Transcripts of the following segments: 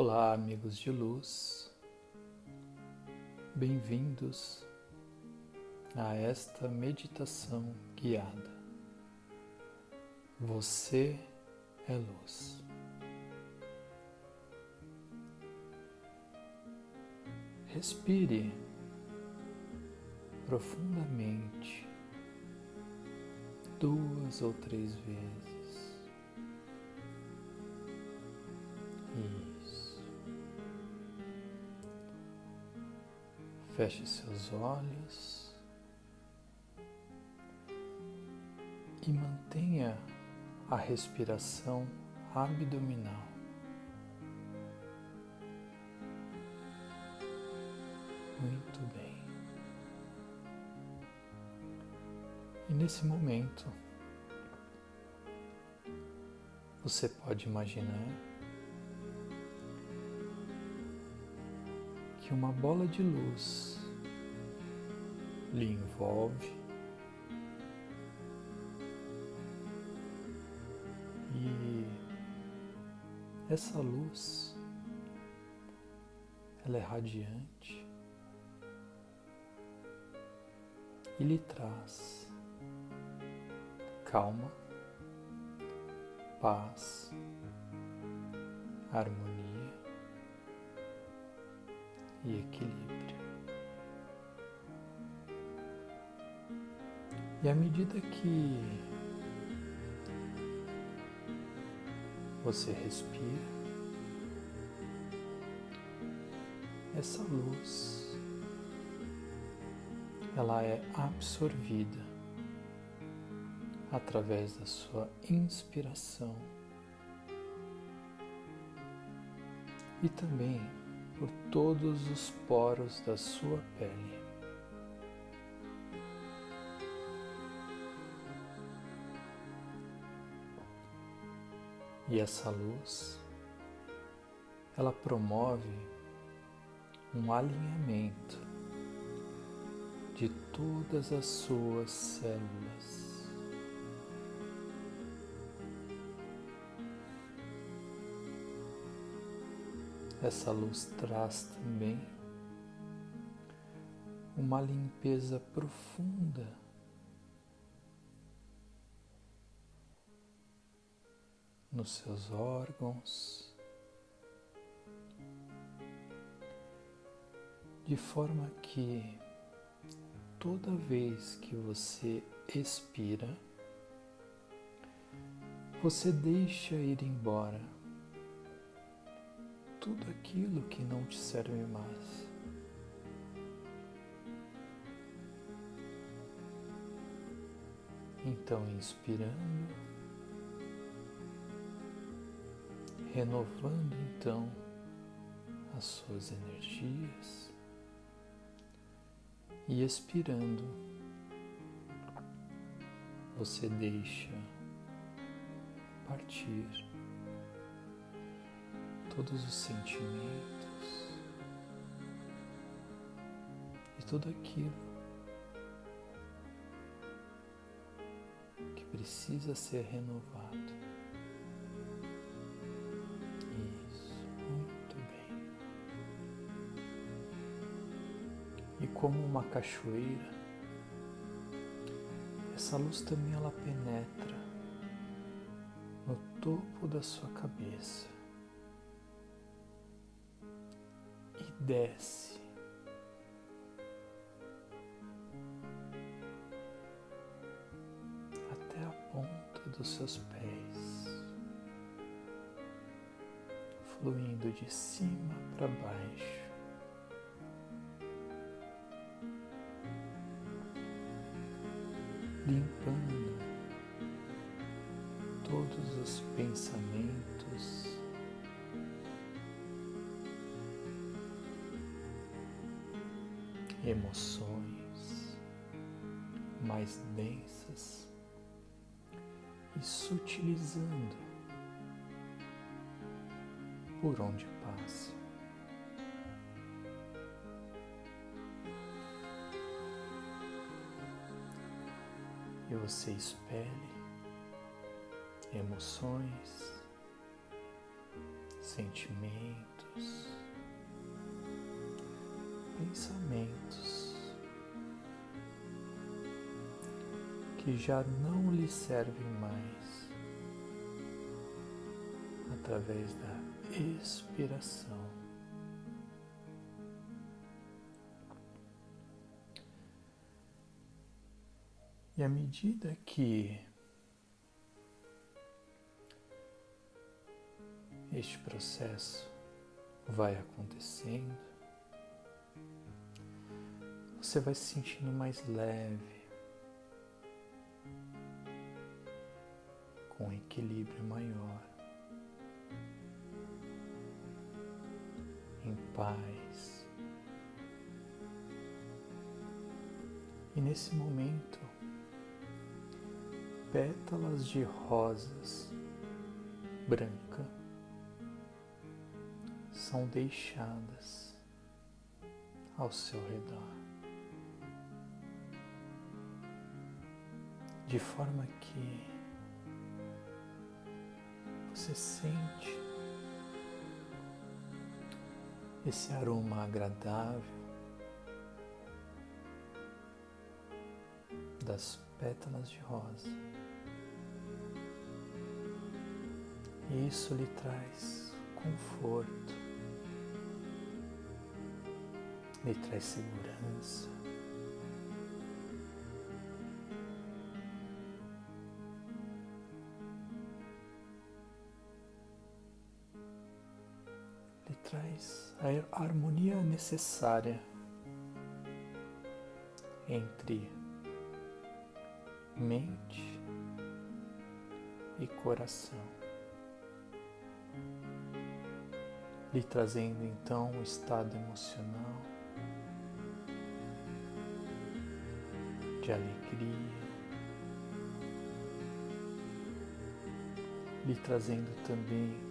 Olá, amigos de luz, bem-vindos a esta meditação guiada. Você é luz. Respire profundamente duas ou três vezes. Feche seus olhos e mantenha a respiração abdominal. Muito bem. E nesse momento, você pode imaginar que uma bola de luz lhe envolve e essa luz ela é radiante e lhe traz calma, paz, harmonia e equilíbrio. E à medida que você respira, essa luz ela é absorvida através da sua inspiração e também por todos os poros da sua pele. E essa luz, ela promove um alinhamento de todas as suas células. Essa luz traz também uma limpeza profunda. Nos seus órgãos, de forma que toda vez que você expira, você deixa ir embora tudo aquilo que não te serve mais. Então, inspirando, renovando então as suas energias e expirando, você deixa partir todos os sentimentos e tudo aquilo que precisa ser renovado. e como uma cachoeira, essa luz também ela penetra no topo da sua cabeça desce até a ponta dos seus pés, fluindo de cima para baixo. limpando Emoções mais densas e sutilizando por onde passa. e você espelhe emoções, sentimentos, pensamentos que já não lhe servem mais através da expiração. E à medida que este processo vai acontecendo, você vai se sentindo mais leve, com equilíbrio maior, em paz. E nesse momento, pétalas de rosas branca são deixadas ao seu redor. De forma que você sente esse aroma agradável das pétalas de rosa. E isso lhe traz conforto, lhe traz segurança. Traz a harmonia necessária entre mente e coração, lhe trazendo então um estado emocional de alegria, lhe trazendo também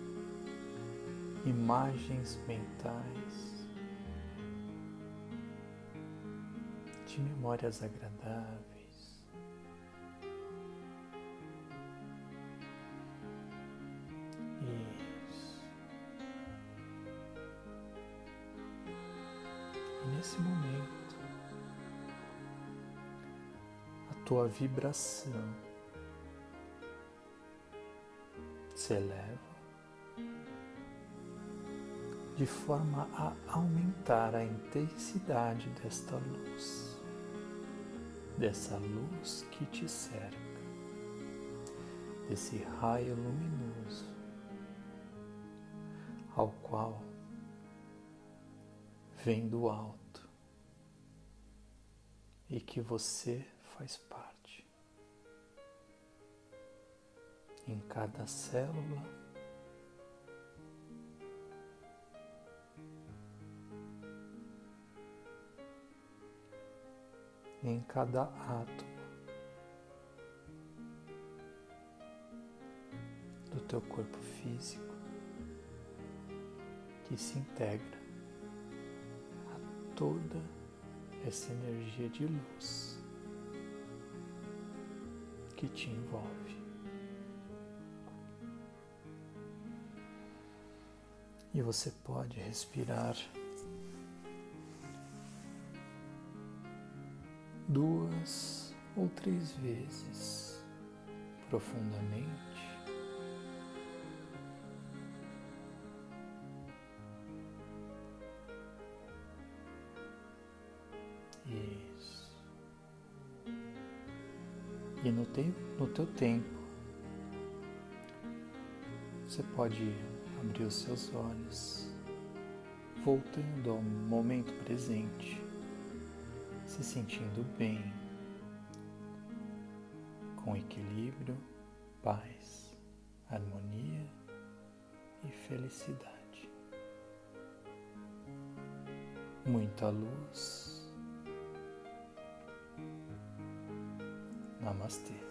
imagens mentais de memórias agradáveis. nesse momento a tua vibração se eleva de forma a aumentar a intensidade desta luz, dessa luz que te cerca, desse raio luminoso ao qual vem do alto e que você faz parte. Em cada célula, em cada átomo do teu corpo físico que se integra a toda essa energia de luz que te envolve. E você pode respirar duas ou três vezes profundamente. E no, te no teu tempo, você pode abrir os seus olhos, voltando ao momento presente, se sentindo bem, com equilíbrio, paz, harmonia e felicidade. Muita luz Namastê.